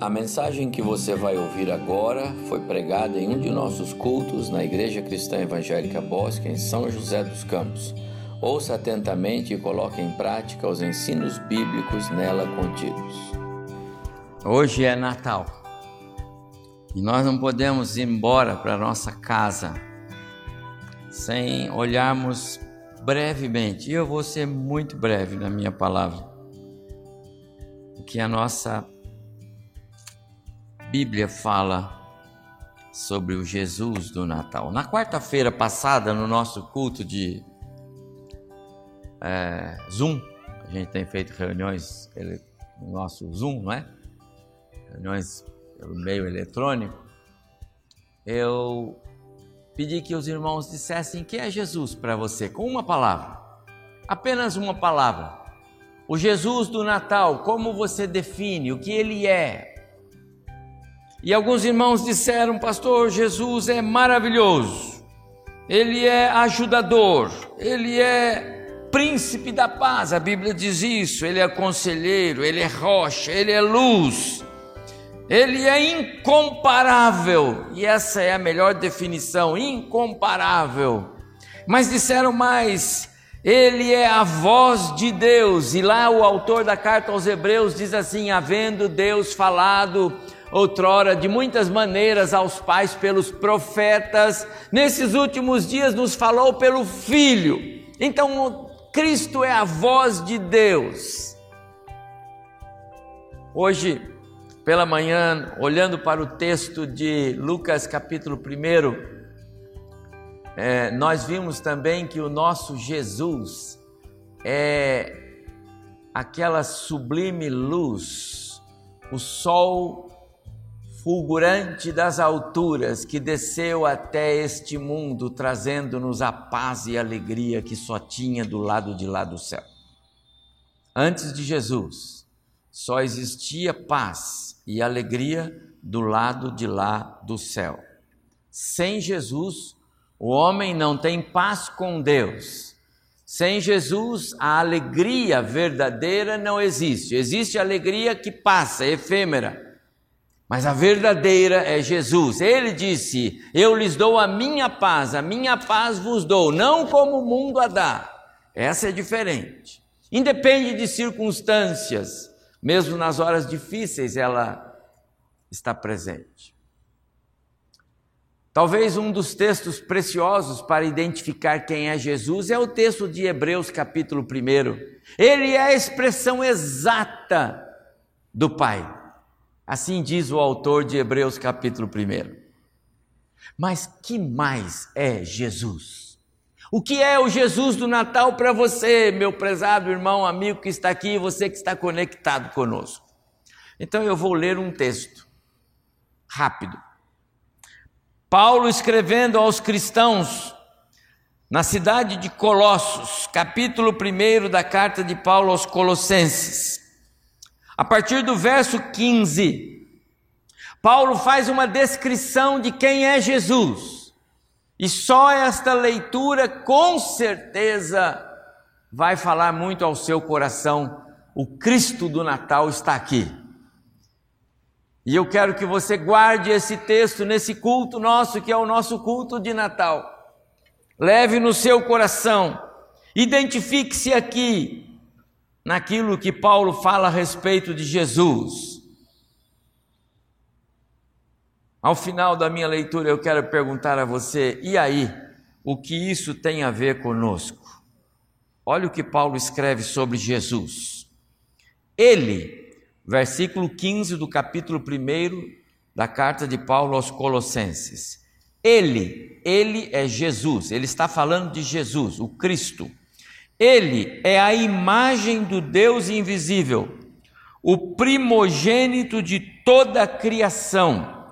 A mensagem que você vai ouvir agora foi pregada em um de nossos cultos na Igreja Cristã Evangélica Bosque, em São José dos Campos. Ouça atentamente e coloque em prática os ensinos bíblicos nela contidos. Hoje é Natal e nós não podemos ir embora para nossa casa sem olharmos brevemente, e eu vou ser muito breve na minha palavra, o que a nossa Bíblia fala sobre o Jesus do Natal. Na quarta-feira passada, no nosso culto de é, Zoom, a gente tem feito reuniões no nosso Zoom, não é? Reuniões pelo meio eletrônico. Eu pedi que os irmãos dissessem quem é Jesus para você, com uma palavra, apenas uma palavra. O Jesus do Natal, como você define, o que ele é, e alguns irmãos disseram, pastor, Jesus é maravilhoso, ele é ajudador, ele é príncipe da paz, a Bíblia diz isso, ele é conselheiro, ele é rocha, ele é luz, ele é incomparável, e essa é a melhor definição: incomparável. Mas disseram mais, ele é a voz de Deus, e lá o autor da carta aos Hebreus diz assim: havendo Deus falado outrora de muitas maneiras aos pais pelos profetas, nesses últimos dias nos falou pelo Filho. Então, Cristo é a voz de Deus. Hoje, pela manhã, olhando para o texto de Lucas capítulo 1, é, nós vimos também que o nosso Jesus é aquela sublime luz, o sol fulgurante das alturas que desceu até este mundo, trazendo-nos a paz e alegria que só tinha do lado de lá do céu. Antes de Jesus, só existia paz e alegria do lado de lá do céu. Sem Jesus, o homem não tem paz com Deus. Sem Jesus, a alegria verdadeira não existe. Existe alegria que passa, efêmera mas a verdadeira é Jesus. Ele disse: Eu lhes dou a minha paz, a minha paz vos dou, não como o mundo a dá. Essa é diferente. Independe de circunstâncias, mesmo nas horas difíceis ela está presente. Talvez um dos textos preciosos para identificar quem é Jesus é o texto de Hebreus, capítulo 1. Ele é a expressão exata do Pai. Assim diz o autor de Hebreus capítulo 1. Mas que mais é Jesus? O que é o Jesus do Natal para você, meu prezado irmão, amigo que está aqui, você que está conectado conosco? Então eu vou ler um texto rápido. Paulo escrevendo aos cristãos na cidade de Colossos, capítulo 1 da carta de Paulo aos Colossenses. A partir do verso 15, Paulo faz uma descrição de quem é Jesus. E só esta leitura, com certeza, vai falar muito ao seu coração. O Cristo do Natal está aqui. E eu quero que você guarde esse texto nesse culto nosso, que é o nosso culto de Natal. Leve no seu coração. Identifique-se aqui naquilo que Paulo fala a respeito de Jesus. Ao final da minha leitura, eu quero perguntar a você: e aí, o que isso tem a ver conosco? Olha o que Paulo escreve sobre Jesus. Ele, versículo 15 do capítulo 1 da carta de Paulo aos Colossenses. Ele, ele é Jesus, ele está falando de Jesus, o Cristo. Ele é a imagem do Deus invisível, o primogênito de toda a criação,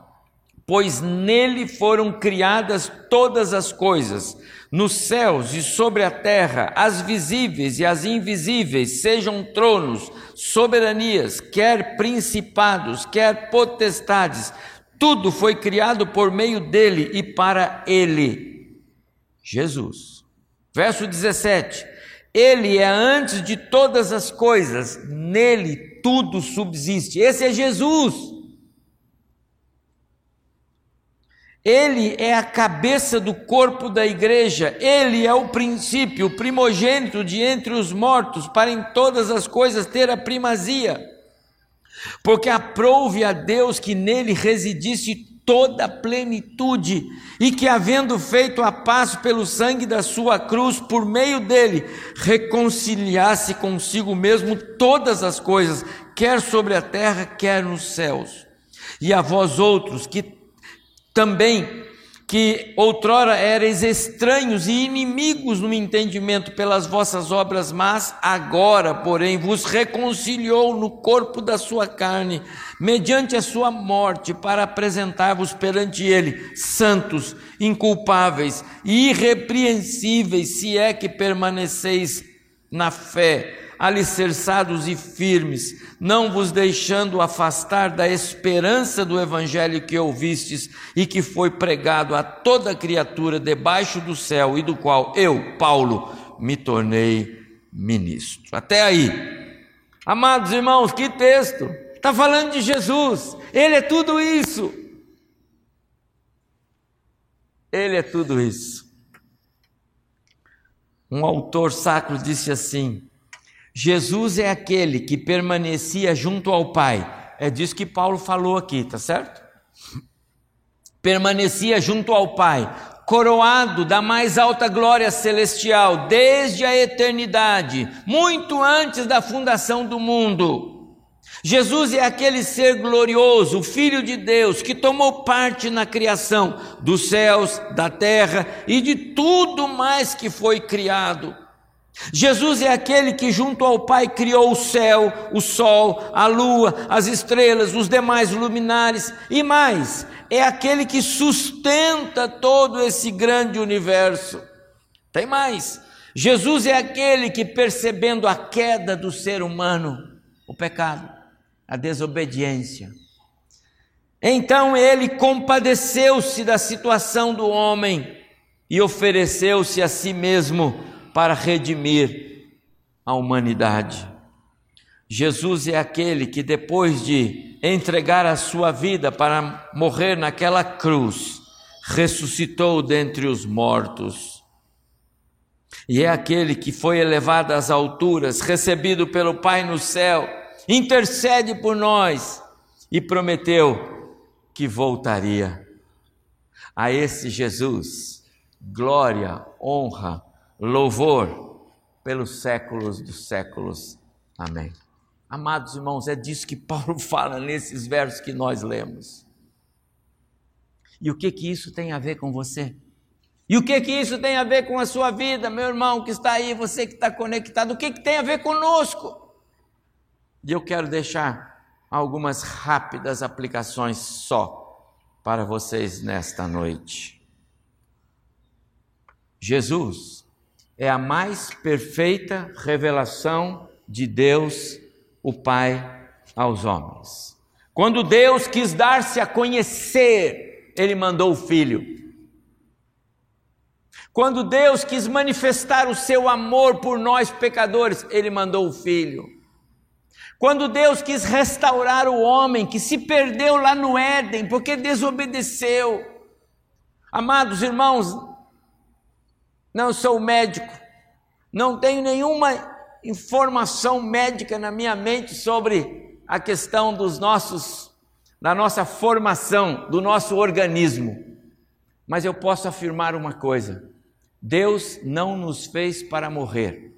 pois nele foram criadas todas as coisas, nos céus e sobre a terra, as visíveis e as invisíveis, sejam tronos, soberanias, quer principados, quer potestades, tudo foi criado por meio dele e para ele. Jesus. Verso 17: ele é antes de todas as coisas, nele tudo subsiste. Esse é Jesus. Ele é a cabeça do corpo da igreja, ele é o princípio, o primogênito de entre os mortos, para em todas as coisas ter a primazia. Porque aprouve a Deus que nele residisse toda a plenitude, e que, havendo feito a paz pelo sangue da sua cruz, por meio dele, reconciliasse consigo mesmo todas as coisas, quer sobre a terra, quer nos céus. E a vós outros, que também que outrora erais estranhos e inimigos no entendimento pelas vossas obras mas agora, porém, vos reconciliou no corpo da sua carne, mediante a sua morte, para apresentar-vos perante ele santos, inculpáveis e irrepreensíveis, se é que permaneceis na fé alicerçados e firmes, não vos deixando afastar da esperança do evangelho que ouvistes e que foi pregado a toda criatura debaixo do céu e do qual eu, Paulo, me tornei ministro. Até aí. Amados irmãos, que texto! Está falando de Jesus, Ele é tudo isso. Ele é tudo isso. Um autor sacro disse assim: Jesus é aquele que permanecia junto ao Pai. É disso que Paulo falou aqui, tá certo? Permanecia junto ao Pai, coroado da mais alta glória celestial desde a eternidade, muito antes da fundação do mundo. Jesus é aquele ser glorioso, o Filho de Deus, que tomou parte na criação dos céus, da terra e de tudo mais que foi criado. Jesus é aquele que, junto ao Pai, criou o céu, o sol, a lua, as estrelas, os demais luminares e mais, é aquele que sustenta todo esse grande universo. Tem mais. Jesus é aquele que, percebendo a queda do ser humano, o pecado, a desobediência, então ele compadeceu-se da situação do homem e ofereceu-se a si mesmo para redimir a humanidade. Jesus é aquele que, depois de entregar a sua vida para morrer naquela cruz, ressuscitou dentre os mortos. E é aquele que foi elevado às alturas, recebido pelo Pai no céu, intercede por nós e prometeu que voltaria. A esse Jesus, glória, honra, louvor pelos séculos dos séculos. Amém. Amados irmãos, é disso que Paulo fala nesses versos que nós lemos. E o que que isso tem a ver com você? E o que que isso tem a ver com a sua vida, meu irmão que está aí, você que está conectado? O que que tem a ver conosco? E eu quero deixar algumas rápidas aplicações só para vocês nesta noite. Jesus é a mais perfeita revelação de Deus, o Pai, aos homens. Quando Deus quis dar-se a conhecer, Ele mandou o Filho. Quando Deus quis manifestar o seu amor por nós pecadores, Ele mandou o Filho. Quando Deus quis restaurar o homem que se perdeu lá no Éden porque desobedeceu. Amados irmãos, não sou médico, não tenho nenhuma informação médica na minha mente sobre a questão dos nossos da nossa formação, do nosso organismo. Mas eu posso afirmar uma coisa: Deus não nos fez para morrer.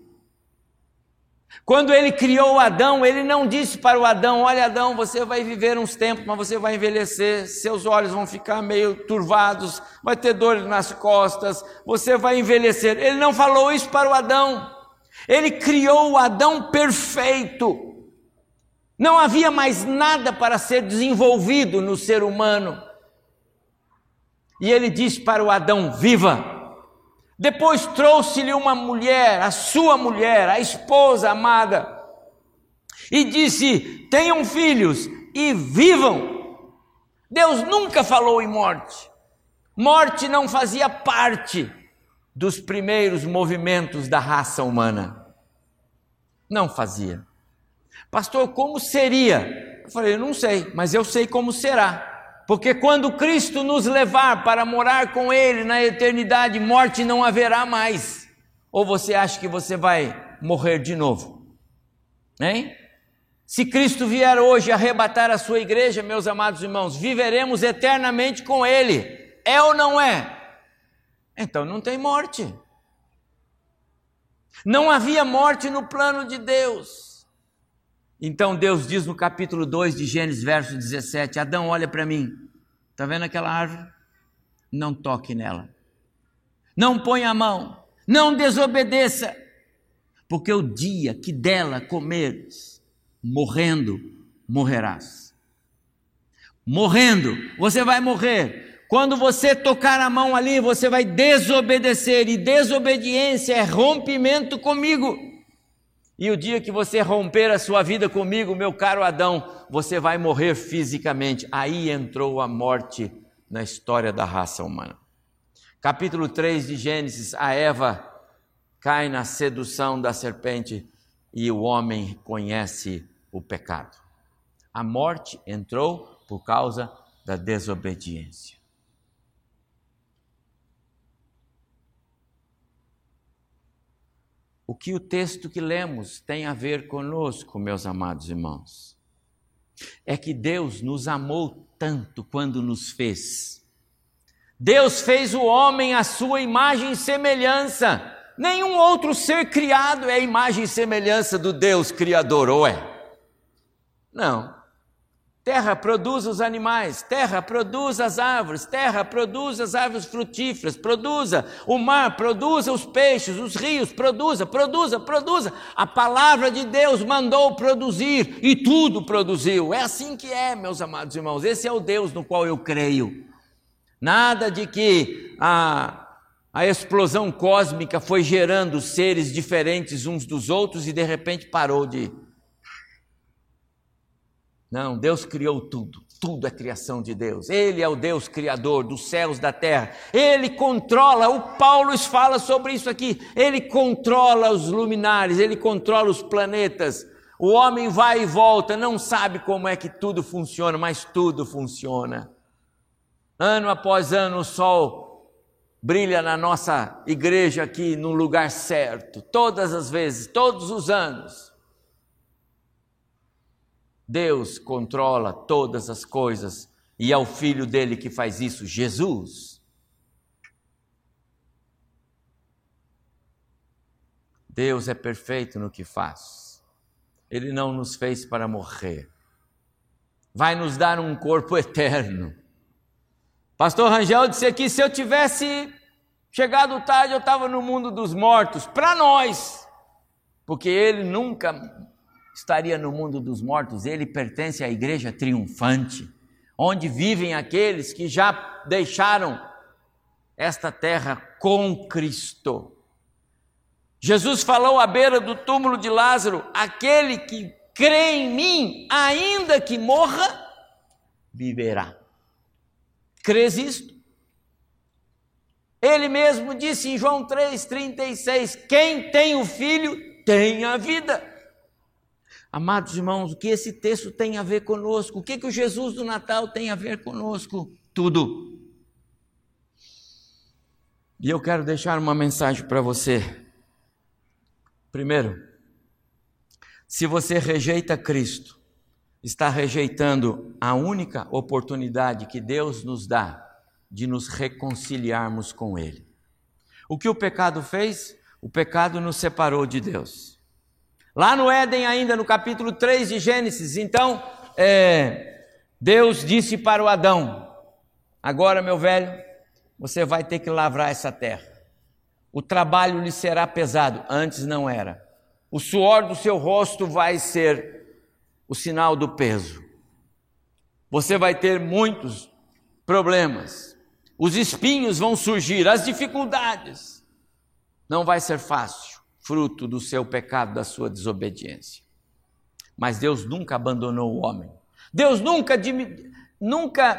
Quando ele criou Adão, ele não disse para o Adão: Olha, Adão, você vai viver uns tempos, mas você vai envelhecer, seus olhos vão ficar meio turvados, vai ter dores nas costas, você vai envelhecer. Ele não falou isso para o Adão. Ele criou o Adão perfeito. Não havia mais nada para ser desenvolvido no ser humano. E ele disse para o Adão: Viva! Depois trouxe-lhe uma mulher, a sua mulher, a esposa amada, e disse: Tenham filhos e vivam. Deus nunca falou em morte. Morte não fazia parte dos primeiros movimentos da raça humana. Não fazia. Pastor, como seria? Eu falei: Eu não sei, mas eu sei como será. Porque quando Cristo nos levar para morar com Ele na eternidade, morte não haverá mais. Ou você acha que você vai morrer de novo? Hein? Se Cristo vier hoje arrebatar a sua igreja, meus amados irmãos, viveremos eternamente com Ele. É ou não é? Então não tem morte. Não havia morte no plano de Deus. Então Deus diz no capítulo 2 de Gênesis, verso 17: Adão, olha para mim. Está vendo aquela árvore? Não toque nela. Não ponha a mão. Não desobedeça. Porque o dia que dela comeres, morrendo, morrerás. Morrendo, você vai morrer. Quando você tocar a mão ali, você vai desobedecer, e desobediência é rompimento comigo. E o dia que você romper a sua vida comigo, meu caro Adão, você vai morrer fisicamente. Aí entrou a morte na história da raça humana. Capítulo 3 de Gênesis, a Eva cai na sedução da serpente e o homem conhece o pecado. A morte entrou por causa da desobediência. O que o texto que lemos tem a ver conosco, meus amados irmãos. É que Deus nos amou tanto quando nos fez. Deus fez o homem à sua imagem e semelhança. Nenhum outro ser criado é a imagem e semelhança do Deus Criador, ou é? Não. Terra produz os animais, terra produz as árvores, terra produz as árvores frutíferas, produza, o mar produza os peixes, os rios, produza, produza, produza. A palavra de Deus mandou produzir e tudo produziu. É assim que é, meus amados irmãos. Esse é o Deus no qual eu creio. Nada de que a, a explosão cósmica foi gerando seres diferentes uns dos outros e de repente parou de não, Deus criou tudo. Tudo é criação de Deus. Ele é o Deus criador dos céus, da terra. Ele controla, o Paulo fala sobre isso aqui. Ele controla os luminares, ele controla os planetas. O homem vai e volta, não sabe como é que tudo funciona, mas tudo funciona. Ano após ano, o sol brilha na nossa igreja aqui no lugar certo, todas as vezes, todos os anos. Deus controla todas as coisas e é o filho dele que faz isso, Jesus. Deus é perfeito no que faz. Ele não nos fez para morrer. Vai nos dar um corpo eterno. Pastor Rangel disse aqui: se eu tivesse chegado tarde, eu estava no mundo dos mortos, para nós, porque ele nunca estaria no mundo dos mortos, ele pertence à igreja triunfante, onde vivem aqueles que já deixaram esta terra com Cristo. Jesus falou à beira do túmulo de Lázaro: aquele que crê em mim, ainda que morra, viverá. Crês isto? Ele mesmo disse em João 3,36: Quem tem o filho tem a vida. Amados irmãos, o que esse texto tem a ver conosco? O que, que o Jesus do Natal tem a ver conosco? Tudo. E eu quero deixar uma mensagem para você. Primeiro, se você rejeita Cristo, está rejeitando a única oportunidade que Deus nos dá de nos reconciliarmos com Ele. O que o pecado fez? O pecado nos separou de Deus. Lá no Éden, ainda no capítulo 3 de Gênesis, então, é, Deus disse para o Adão: Agora, meu velho, você vai ter que lavrar essa terra. O trabalho lhe será pesado, antes não era. O suor do seu rosto vai ser o sinal do peso. Você vai ter muitos problemas. Os espinhos vão surgir, as dificuldades. Não vai ser fácil fruto do seu pecado, da sua desobediência. Mas Deus nunca abandonou o homem. Deus nunca, nunca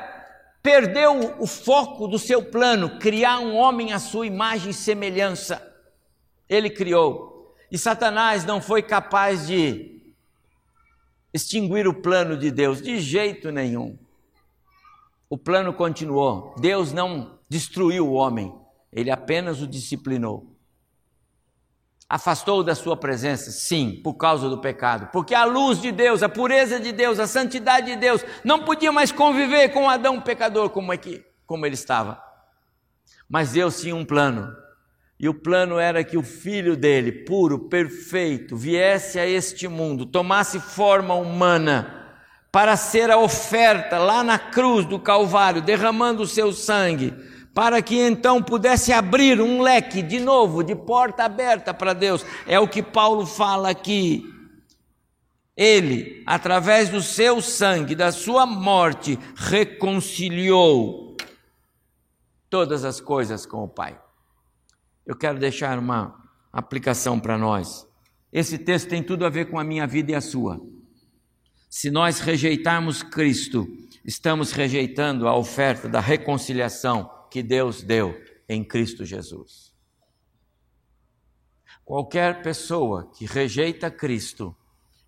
perdeu o foco do seu plano, criar um homem à sua imagem e semelhança. Ele criou. E Satanás não foi capaz de extinguir o plano de Deus, de jeito nenhum. o plano continuou. Deus não destruiu o homem, ele apenas o disciplinou. Afastou da sua presença, sim, por causa do pecado, porque a luz de Deus, a pureza de Deus, a santidade de Deus não podia mais conviver com Adão pecador como, é que, como ele estava. Mas Deus tinha um plano, e o plano era que o filho dele, puro, perfeito, viesse a este mundo, tomasse forma humana, para ser a oferta lá na cruz do Calvário, derramando o seu sangue, para que então pudesse abrir um leque de novo, de porta aberta para Deus. É o que Paulo fala aqui. Ele, através do seu sangue, da sua morte, reconciliou todas as coisas com o Pai. Eu quero deixar uma aplicação para nós. Esse texto tem tudo a ver com a minha vida e a sua. Se nós rejeitarmos Cristo, estamos rejeitando a oferta da reconciliação que Deus deu em Cristo Jesus. Qualquer pessoa que rejeita Cristo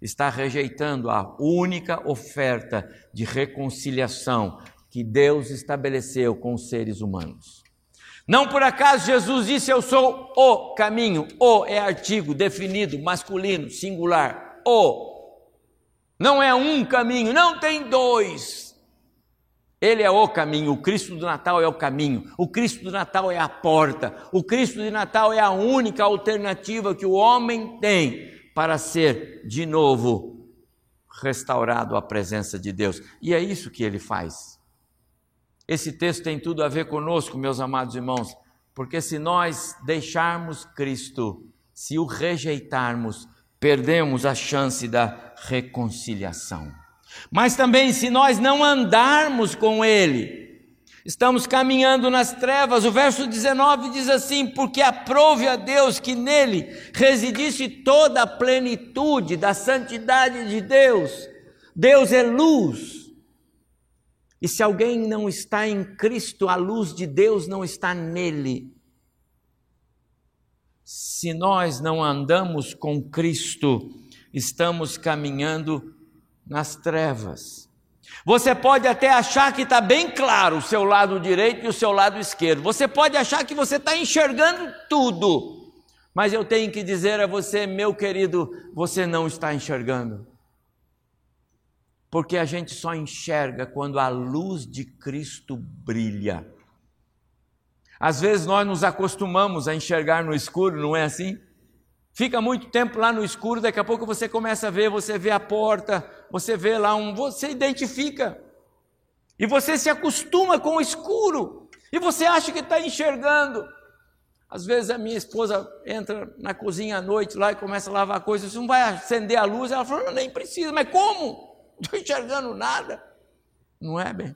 está rejeitando a única oferta de reconciliação que Deus estabeleceu com os seres humanos. Não por acaso Jesus disse: Eu sou o caminho. O é artigo definido, masculino, singular. O não é um caminho, não tem dois. Ele é o caminho, o Cristo do Natal é o caminho, o Cristo do Natal é a porta, o Cristo de Natal é a única alternativa que o homem tem para ser de novo restaurado à presença de Deus. E é isso que ele faz. Esse texto tem tudo a ver conosco, meus amados irmãos, porque se nós deixarmos Cristo, se o rejeitarmos, perdemos a chance da reconciliação. Mas também, se nós não andarmos com Ele, estamos caminhando nas trevas. O verso 19 diz assim: Porque aprove a Deus que nele residisse toda a plenitude da santidade de Deus. Deus é luz. E se alguém não está em Cristo, a luz de Deus não está nele se nós não andamos com Cristo, estamos caminhando nas trevas. Você pode até achar que está bem claro o seu lado direito e o seu lado esquerdo. Você pode achar que você está enxergando tudo. Mas eu tenho que dizer a você, meu querido, você não está enxergando. Porque a gente só enxerga quando a luz de Cristo brilha. Às vezes nós nos acostumamos a enxergar no escuro, não é assim? Fica muito tempo lá no escuro, daqui a pouco você começa a ver, você vê a porta, você vê lá um, você identifica. E você se acostuma com o escuro. E você acha que está enxergando. Às vezes a minha esposa entra na cozinha à noite lá e começa a lavar coisas, não vai acender a luz? Ela fala, nem precisa, mas como? Não estou enxergando nada. Não é bem?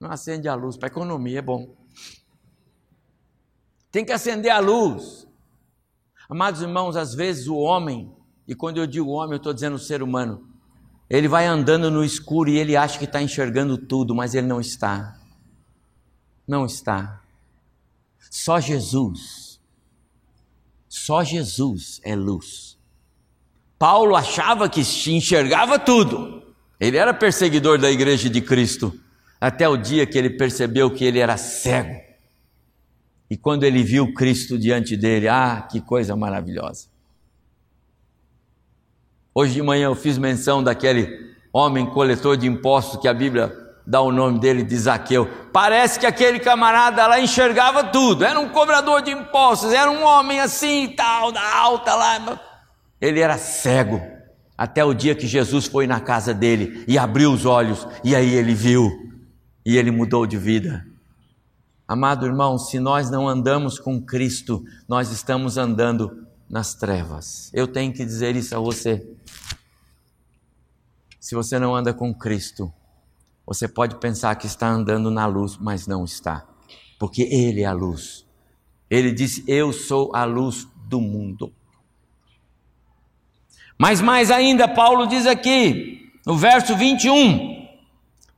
Não acende a luz, para economia é bom. Tem que acender a luz. Amados irmãos, às vezes o homem, e quando eu digo homem, eu estou dizendo o ser humano, ele vai andando no escuro e ele acha que está enxergando tudo, mas ele não está. Não está. Só Jesus. Só Jesus é luz. Paulo achava que enxergava tudo. Ele era perseguidor da igreja de Cristo, até o dia que ele percebeu que ele era cego. E quando ele viu Cristo diante dele, ah, que coisa maravilhosa. Hoje de manhã eu fiz menção daquele homem coletor de impostos que a Bíblia dá o nome dele de Zaqueu. Parece que aquele camarada lá enxergava tudo, era um cobrador de impostos, era um homem assim e tal, da alta lá. Ele era cego, até o dia que Jesus foi na casa dele e abriu os olhos, e aí ele viu, e ele mudou de vida. Amado irmão, se nós não andamos com Cristo, nós estamos andando nas trevas. Eu tenho que dizer isso a você. Se você não anda com Cristo, você pode pensar que está andando na luz, mas não está, porque Ele é a luz. Ele disse: Eu sou a luz do mundo. Mas mais ainda, Paulo diz aqui, no verso 21,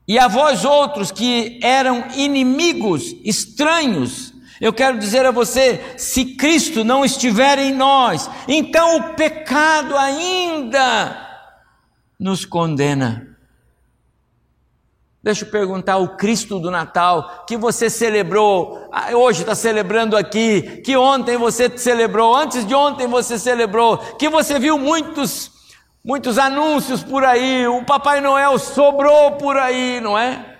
e a vós outros que eram inimigos, estranhos, eu quero dizer a você: se Cristo não estiver em nós, então o pecado ainda nos condena. Deixa eu perguntar o Cristo do Natal que você celebrou, ah, hoje está celebrando aqui, que ontem você celebrou, antes de ontem você celebrou, que você viu muitos, muitos anúncios por aí, o Papai Noel sobrou por aí, não é?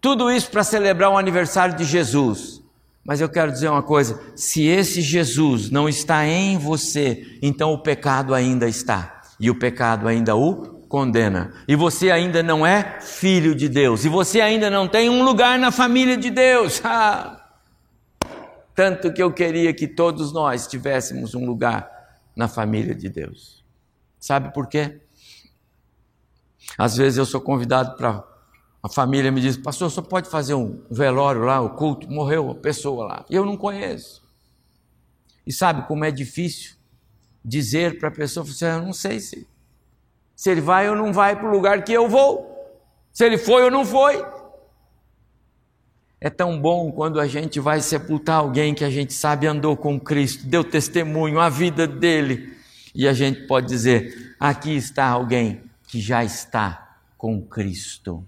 Tudo isso para celebrar o aniversário de Jesus. Mas eu quero dizer uma coisa: se esse Jesus não está em você, então o pecado ainda está, e o pecado ainda o condena. E você ainda não é filho de Deus. E você ainda não tem um lugar na família de Deus. Ah, tanto que eu queria que todos nós tivéssemos um lugar na família de Deus. Sabe por quê? Às vezes eu sou convidado para. A família me diz, pastor, só pode fazer um velório lá, o culto, morreu a pessoa lá. E eu não conheço. E sabe como é difícil dizer para a pessoa, você, eu não sei se se ele vai ou não vai para o lugar que eu vou. Se ele foi ou não foi. É tão bom quando a gente vai sepultar alguém que a gente sabe andou com Cristo, deu testemunho, a vida dele. E a gente pode dizer: aqui está alguém que já está com Cristo.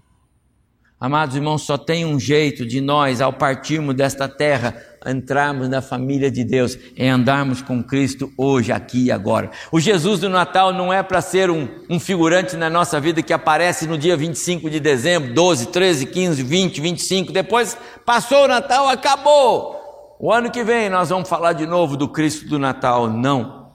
Amados irmãos, só tem um jeito de nós, ao partirmos desta terra, entrarmos na família de Deus, é andarmos com Cristo hoje, aqui e agora. O Jesus do Natal não é para ser um, um, figurante na nossa vida que aparece no dia 25 de dezembro, 12, 13, 15, 20, 25, depois passou o Natal, acabou. O ano que vem nós vamos falar de novo do Cristo do Natal. Não.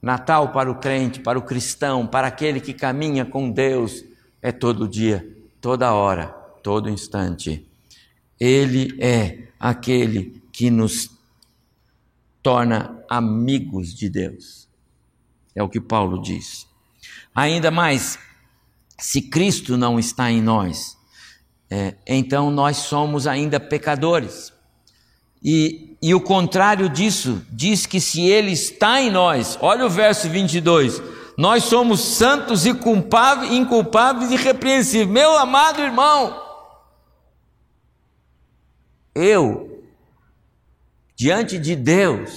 Natal para o crente, para o cristão, para aquele que caminha com Deus, é todo dia, toda hora, todo instante. Ele é aquele que nos torna amigos de Deus. É o que Paulo diz. Ainda mais, se Cristo não está em nós, é, então nós somos ainda pecadores. E, e o contrário disso diz que se Ele está em nós, olha o verso 22, nós somos santos e culpáveis, inculpáveis e irrepreensíveis. Meu amado irmão, eu diante de Deus,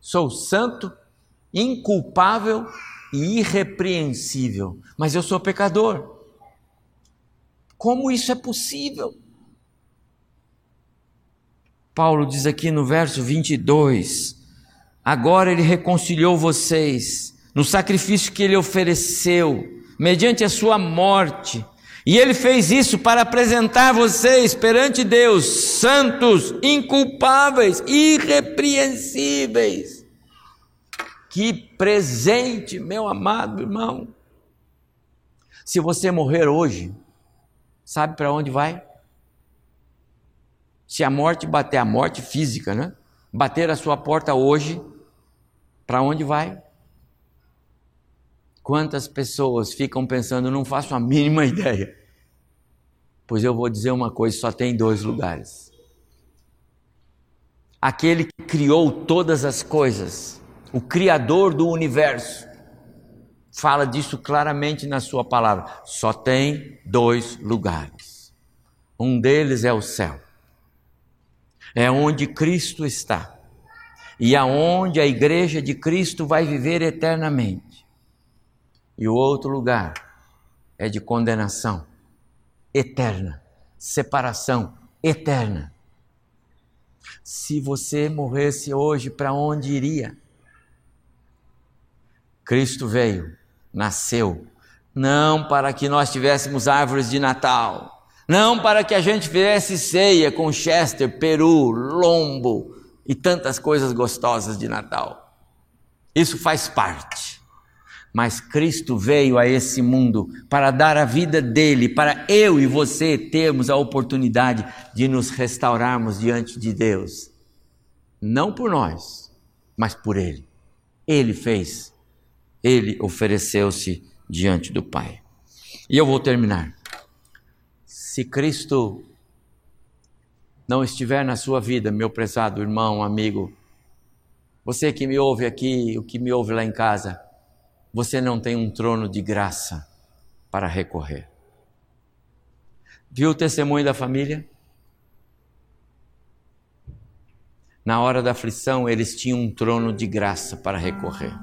sou santo, inculpável e irrepreensível, mas eu sou pecador. Como isso é possível? Paulo diz aqui no verso 22: Agora ele reconciliou vocês no sacrifício que ele ofereceu, mediante a sua morte e ele fez isso para apresentar vocês perante Deus santos, inculpáveis, irrepreensíveis. Que presente, meu amado irmão. Se você morrer hoje, sabe para onde vai? Se a morte bater a morte física, né? Bater a sua porta hoje, para onde vai? Quantas pessoas ficam pensando, não faço a mínima ideia? Pois eu vou dizer uma coisa: só tem dois lugares. Aquele que criou todas as coisas, o Criador do universo, fala disso claramente na Sua palavra. Só tem dois lugares. Um deles é o céu, é onde Cristo está e aonde a igreja de Cristo vai viver eternamente. E o outro lugar é de condenação eterna, separação eterna. Se você morresse hoje, para onde iria? Cristo veio, nasceu, não para que nós tivéssemos árvores de Natal, não para que a gente fizesse ceia com Chester, peru, lombo e tantas coisas gostosas de Natal. Isso faz parte. Mas Cristo veio a esse mundo para dar a vida dele, para eu e você termos a oportunidade de nos restaurarmos diante de Deus. Não por nós, mas por ele. Ele fez, ele ofereceu-se diante do Pai. E eu vou terminar. Se Cristo não estiver na sua vida, meu prezado irmão, amigo, você que me ouve aqui, o que me ouve lá em casa, você não tem um trono de graça para recorrer. Viu o testemunho da família? Na hora da aflição, eles tinham um trono de graça para recorrer.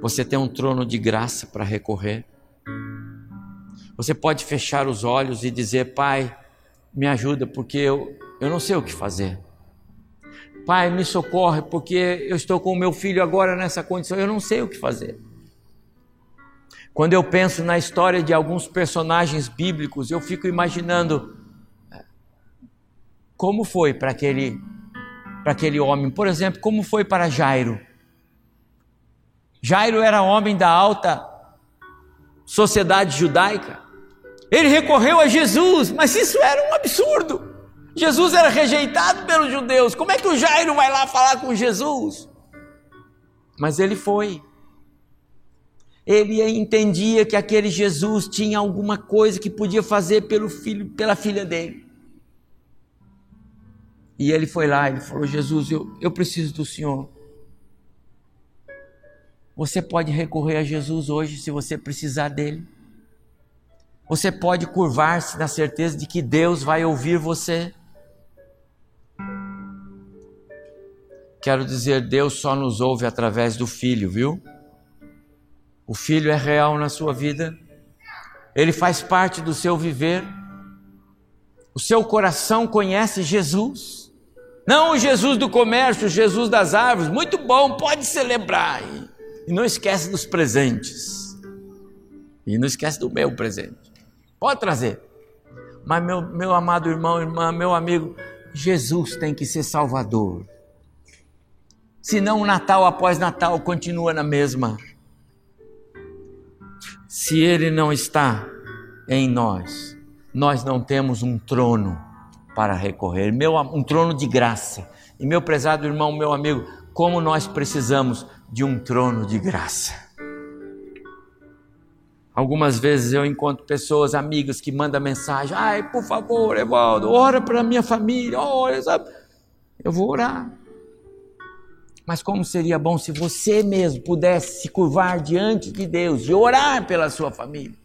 Você tem um trono de graça para recorrer? Você pode fechar os olhos e dizer: Pai, me ajuda, porque eu, eu não sei o que fazer. Pai, me socorre, porque eu estou com o meu filho agora nessa condição, eu não sei o que fazer. Quando eu penso na história de alguns personagens bíblicos, eu fico imaginando é, como foi para aquele, para aquele homem. Por exemplo, como foi para Jairo. Jairo era homem da alta sociedade judaica. Ele recorreu a Jesus, mas isso era um absurdo. Jesus era rejeitado pelos judeus. Como é que o Jairo vai lá falar com Jesus? Mas ele foi. Ele entendia que aquele Jesus tinha alguma coisa que podia fazer pelo filho, pela filha dele. E ele foi lá, ele falou: Jesus, eu, eu preciso do Senhor. Você pode recorrer a Jesus hoje se você precisar dele. Você pode curvar-se na certeza de que Deus vai ouvir você. Quero dizer, Deus só nos ouve através do Filho, viu? O Filho é real na sua vida, ele faz parte do seu viver. O seu coração conhece Jesus, não o Jesus do comércio, o Jesus das árvores. Muito bom, pode celebrar. E não esquece dos presentes. E não esquece do meu presente. Pode trazer. Mas, meu, meu amado irmão, irmã, meu amigo, Jesus tem que ser Salvador. Senão o Natal após Natal continua na mesma. Se Ele não está em nós, nós não temos um trono para recorrer, meu, um trono de graça. E meu prezado irmão, meu amigo, como nós precisamos de um trono de graça. Algumas vezes eu encontro pessoas, amigos, que mandam mensagem: ai, por favor, Evaldo, ora para minha família, sabe? Eu vou orar. Mas como seria bom se você mesmo pudesse se curvar diante de Deus e orar pela sua família.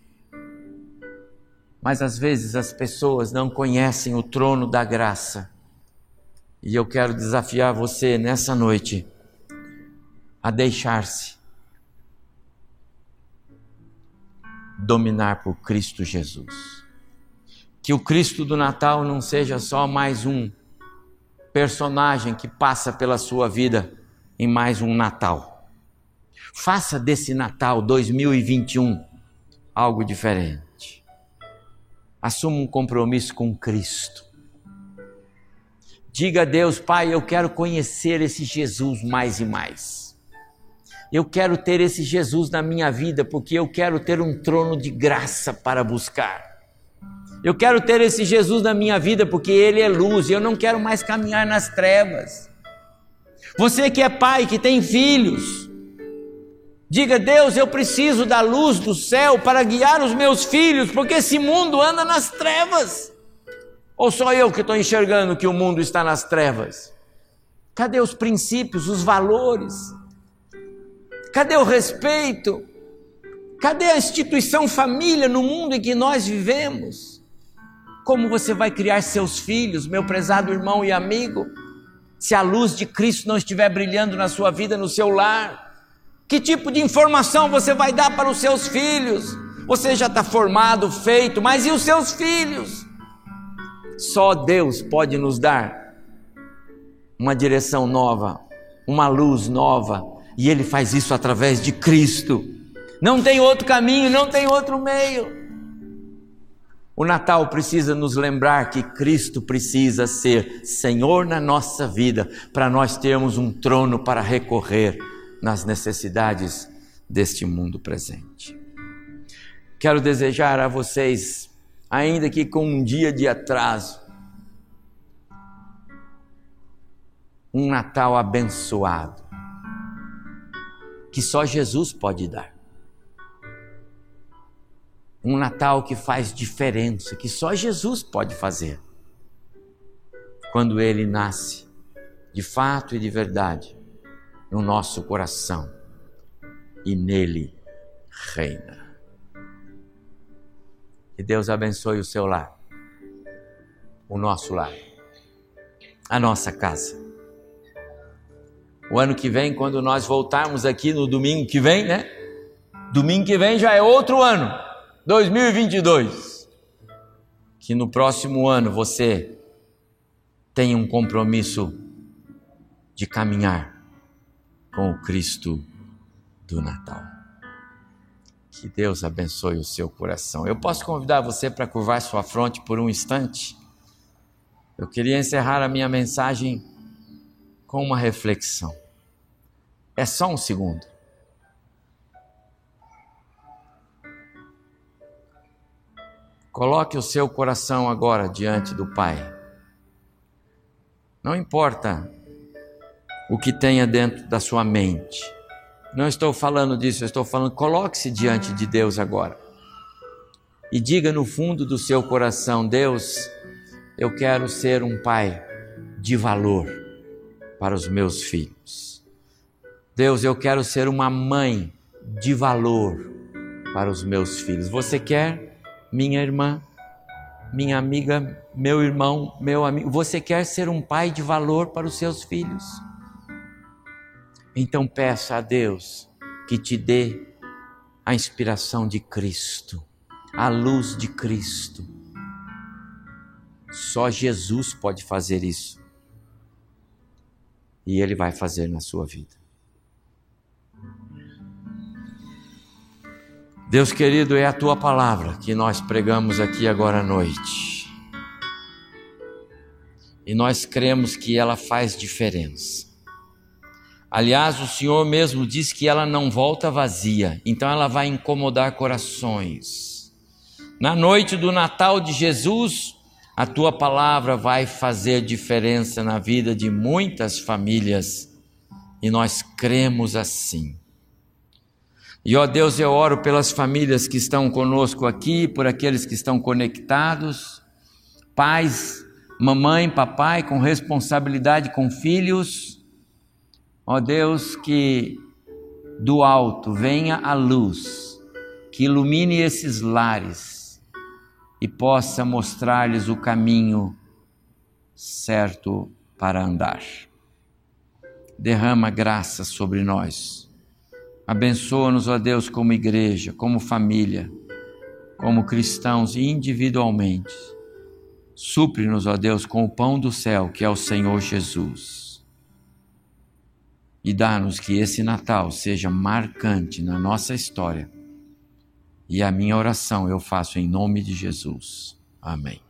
Mas às vezes as pessoas não conhecem o trono da graça. E eu quero desafiar você nessa noite a deixar-se dominar por Cristo Jesus. Que o Cristo do Natal não seja só mais um personagem que passa pela sua vida em mais um Natal. Faça desse Natal 2021 algo diferente. Assuma um compromisso com Cristo. Diga a Deus, Pai, eu quero conhecer esse Jesus mais e mais. Eu quero ter esse Jesus na minha vida, porque eu quero ter um trono de graça para buscar. Eu quero ter esse Jesus na minha vida, porque Ele é luz, e eu não quero mais caminhar nas trevas. Você que é pai, que tem filhos, diga: Deus, eu preciso da luz do céu para guiar os meus filhos, porque esse mundo anda nas trevas. Ou só eu que estou enxergando que o mundo está nas trevas? Cadê os princípios, os valores? Cadê o respeito? Cadê a instituição família no mundo em que nós vivemos? Como você vai criar seus filhos, meu prezado irmão e amigo? Se a luz de Cristo não estiver brilhando na sua vida, no seu lar? Que tipo de informação você vai dar para os seus filhos? Você já está formado, feito, mas e os seus filhos? Só Deus pode nos dar uma direção nova, uma luz nova, e Ele faz isso através de Cristo. Não tem outro caminho, não tem outro meio. O Natal precisa nos lembrar que Cristo precisa ser Senhor na nossa vida, para nós termos um trono para recorrer nas necessidades deste mundo presente. Quero desejar a vocês, ainda que com um dia de atraso, um Natal abençoado, que só Jesus pode dar um Natal que faz diferença, que só Jesus pode fazer. Quando ele nasce, de fato e de verdade, no nosso coração e nele reina. Que Deus abençoe o seu lar, o nosso lar, a nossa casa. O ano que vem, quando nós voltarmos aqui no domingo que vem, né? Domingo que vem já é outro ano. 2022. Que no próximo ano você tenha um compromisso de caminhar com o Cristo do Natal. Que Deus abençoe o seu coração. Eu posso convidar você para curvar sua fronte por um instante? Eu queria encerrar a minha mensagem com uma reflexão. É só um segundo. Coloque o seu coração agora diante do Pai. Não importa o que tenha dentro da sua mente. Não estou falando disso, eu estou falando, coloque-se diante de Deus agora. E diga no fundo do seu coração: Deus, eu quero ser um pai de valor para os meus filhos. Deus, eu quero ser uma mãe de valor para os meus filhos. Você quer? Minha irmã, minha amiga, meu irmão, meu amigo, você quer ser um pai de valor para os seus filhos? Então peça a Deus que te dê a inspiração de Cristo, a luz de Cristo. Só Jesus pode fazer isso. E Ele vai fazer na sua vida. Deus querido, é a tua palavra que nós pregamos aqui agora à noite. E nós cremos que ela faz diferença. Aliás, o Senhor mesmo diz que ela não volta vazia, então ela vai incomodar corações. Na noite do Natal de Jesus, a tua palavra vai fazer diferença na vida de muitas famílias e nós cremos assim. E ó Deus, eu oro pelas famílias que estão conosco aqui, por aqueles que estão conectados, pais, mamãe, papai, com responsabilidade com filhos. Ó Deus, que do alto venha a luz, que ilumine esses lares e possa mostrar-lhes o caminho certo para andar. Derrama graça sobre nós Abençoa-nos, ó Deus, como igreja, como família, como cristãos individualmente. Supre-nos, ó Deus, com o pão do céu, que é o Senhor Jesus. E dá-nos que esse Natal seja marcante na nossa história. E a minha oração eu faço em nome de Jesus. Amém.